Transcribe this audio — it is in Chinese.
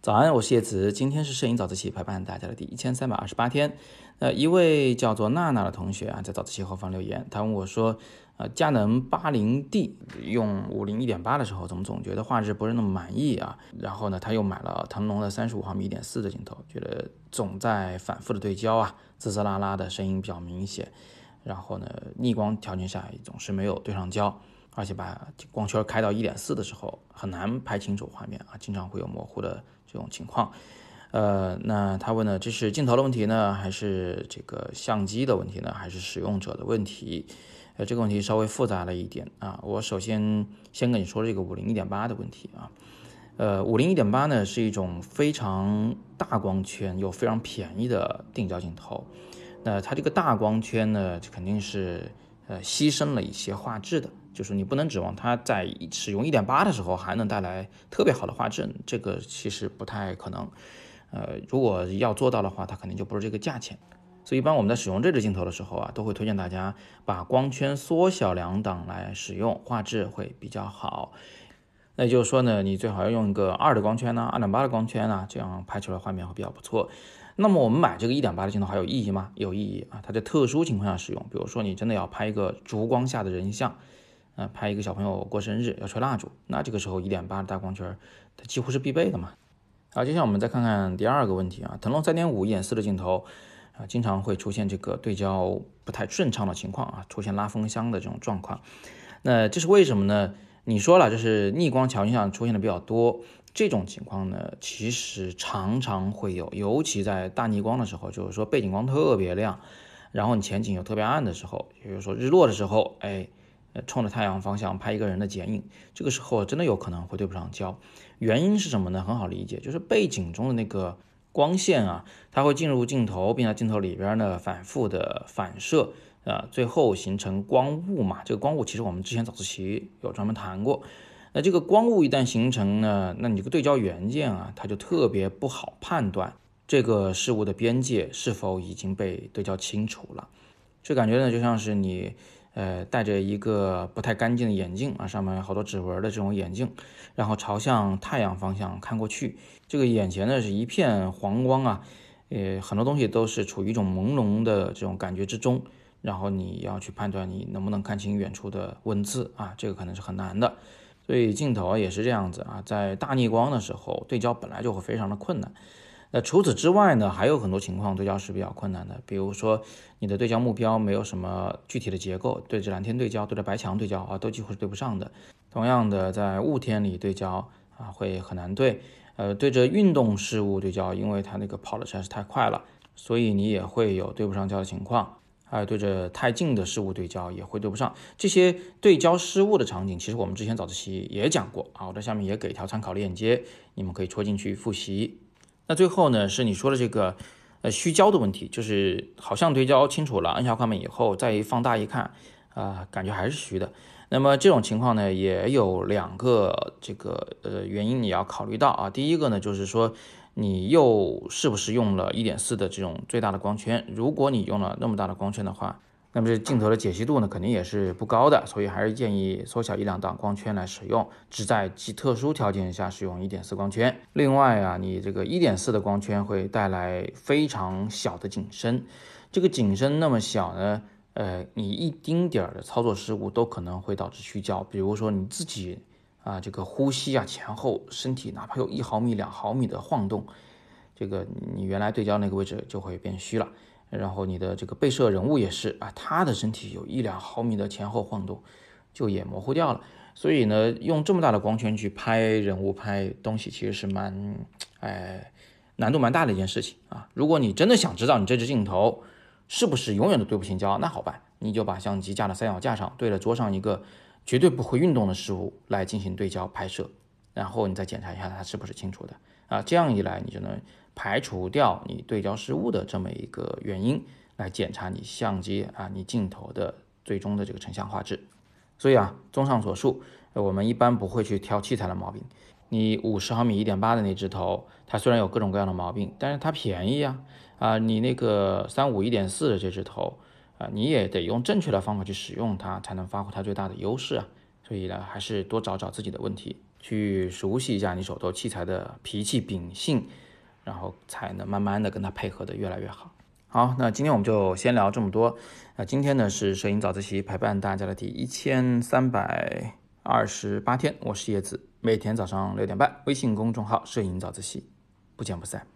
早安，我是叶子，今天是摄影早自习陪伴大家的第一千三百二十八天。呃，一位叫做娜娜的同学啊，在早自习后方留言，他问我说，呃，佳能八零 D 用五零一点八的时候，怎么总觉得画质不是那么满意啊？然后呢，他又买了腾龙的三十五毫米一点四的镜头，觉得总在反复的对焦啊，滋滋啦啦的声音比较明显。然后呢，逆光条件下总是没有对上焦。而且把光圈开到一点四的时候，很难拍清楚画面啊，经常会有模糊的这种情况。呃，那他问呢，这是镜头的问题呢，还是这个相机的问题呢，还是使用者的问题？呃，这个问题稍微复杂了一点啊。我首先先跟你说这个五零一点八的问题啊。呃，五零一点八呢是一种非常大光圈又非常便宜的定焦镜头。那它这个大光圈呢，肯定是呃牺牲了一些画质的。就是你不能指望它在使用一点八的时候还能带来特别好的画质，这个其实不太可能。呃，如果要做到的话，它肯定就不是这个价钱。所以一般我们在使用这支镜头的时候啊，都会推荐大家把光圈缩小两档来使用，画质会比较好。那就是说呢，你最好要用一个二的光圈呢，二点八的光圈啊，这样拍出来画面会比较不错。那么我们买这个一点八的镜头还有意义吗？有意义啊！它在特殊情况下使用，比如说你真的要拍一个烛光下的人像。呃，拍一个小朋友过生日要吹蜡烛，那这个时候一点八的大光圈，它几乎是必备的嘛。好，接下来我们再看看第二个问题啊，腾龙三点五一点四的镜头啊，经常会出现这个对焦不太顺畅的情况啊，出现拉风箱的这种状况。那这是为什么呢？你说了，就是逆光条件下出现的比较多，这种情况呢，其实常常会有，尤其在大逆光的时候，就是说背景光特别亮，然后你前景又特别暗的时候，也就是说日落的时候，哎。冲着太阳方向拍一个人的剪影，这个时候真的有可能会对不上焦。原因是什么呢？很好理解，就是背景中的那个光线啊，它会进入镜头，并在镜头里边呢反复的反射啊，最后形成光雾嘛。这个光雾其实我们之前早自习有专门谈过。那这个光雾一旦形成呢，那你这个对焦元件啊，它就特别不好判断这个事物的边界是否已经被对焦清楚了。这感觉呢，就像是你。呃，戴着一个不太干净的眼镜啊，上面有好多指纹的这种眼镜，然后朝向太阳方向看过去，这个眼前呢是一片黄光啊，呃，很多东西都是处于一种朦胧的这种感觉之中，然后你要去判断你能不能看清远处的文字啊，这个可能是很难的，所以镜头也是这样子啊，在大逆光的时候对焦本来就会非常的困难。那除此之外呢，还有很多情况对焦是比较困难的，比如说你的对焦目标没有什么具体的结构，对着蓝天对焦，对着白墙对焦啊，都几乎是对不上的。同样的，在雾天里对焦啊，会很难对。呃，对着运动事物对焦，因为它那个跑的实在是太快了，所以你也会有对不上焦的情况。还有对着太近的事物对焦也会对不上。这些对焦失误的场景，其实我们之前早自习也讲过啊，我在下面也给一条参考链接，你们可以戳进去复习。那最后呢，是你说的这个，呃，虚焦的问题，就是好像对焦清楚了，按下快门以后再一放大一看，啊，感觉还是虚的。那么这种情况呢，也有两个这个呃原因你要考虑到啊。第一个呢，就是说你又是不是用了一点四的这种最大的光圈？如果你用了那么大的光圈的话。那么这镜头的解析度呢，肯定也是不高的，所以还是建议缩小一两档光圈来使用，只在极特殊条件下使用一点四光圈。另外啊，你这个一点四的光圈会带来非常小的景深，这个景深那么小呢，呃，你一丁点儿的操作失误都可能会导致虚焦。比如说你自己啊，这个呼吸啊，前后身体哪怕有一毫米、两毫米的晃动，这个你原来对焦那个位置就会变虚了。然后你的这个被摄人物也是啊，他的身体有一两毫米的前后晃动，就也模糊掉了。所以呢，用这么大的光圈去拍人物、拍东西，其实是蛮，哎，难度蛮大的一件事情啊。如果你真的想知道你这支镜头是不是永远都对不清焦，那好办，你就把相机架到三脚架上，对着桌上一个绝对不会运动的事物来进行对焦拍摄，然后你再检查一下它是不是清楚的啊。这样一来，你就能。排除掉你对焦失误的这么一个原因，来检查你相机啊，你镜头的最终的这个成像画质。所以啊，综上所述，我们一般不会去挑器材的毛病。你五十毫米一点八的那只头，它虽然有各种各样的毛病，但是它便宜啊啊！你那个三五一点四的这只头啊，你也得用正确的方法去使用它，才能发挥它最大的优势啊。所以呢，还是多找找自己的问题，去熟悉一下你手头器材的脾气秉性，然后才能慢慢的跟他配合的越来越好。好，那今天我们就先聊这么多。那今天呢是摄影早自习陪伴大家的第一千三百二十八天，我是叶子，每天早上六点半，微信公众号“摄影早自习”，不见不散。